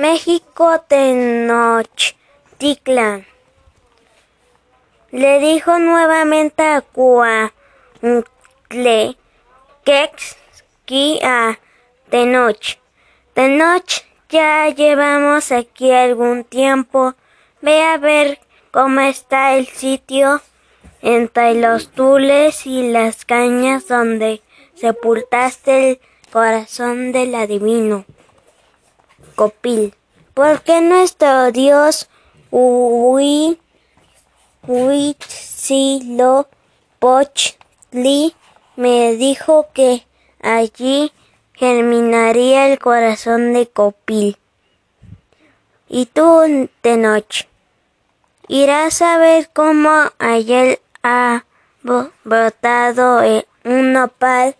México Tenochtitlan. Le dijo nuevamente a Cuauhtle que a Tenoch. Tenoch, ya llevamos aquí algún tiempo. Ve a ver cómo está el sitio entre los tules y las cañas donde sepultaste el corazón del adivino. Copil. Porque nuestro Dios Huitzilopochtli me dijo que allí germinaría el corazón de Copil. Y tú, Tenoch, irás a ver cómo ayer ha brotado un nopal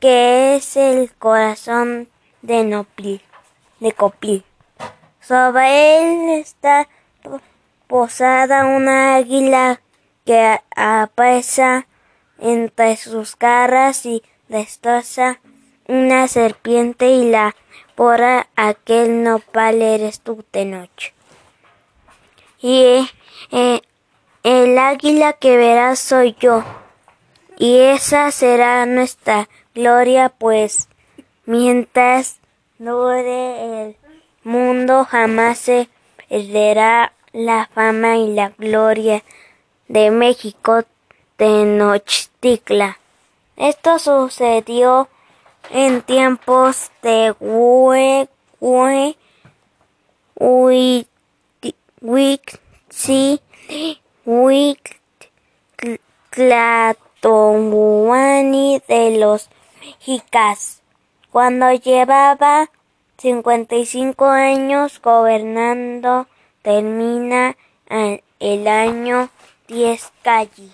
que es el corazón de Nopil, de Copil. Sobre él está posada una águila que apresa entre sus garras y destroza una serpiente y la por aquel nopal eres tú, Tenoch. Y eh, el águila que verás soy yo, y esa será nuestra gloria, pues mientras dure el mundo jamás se perderá la fama y la gloria de México Tenochtitlan. Esto sucedió en tiempos de Hue, Hue, Huitzi, Tlatoani de los mexicas, cuando llevaba 55 años gobernando, termina el año 10 Calli.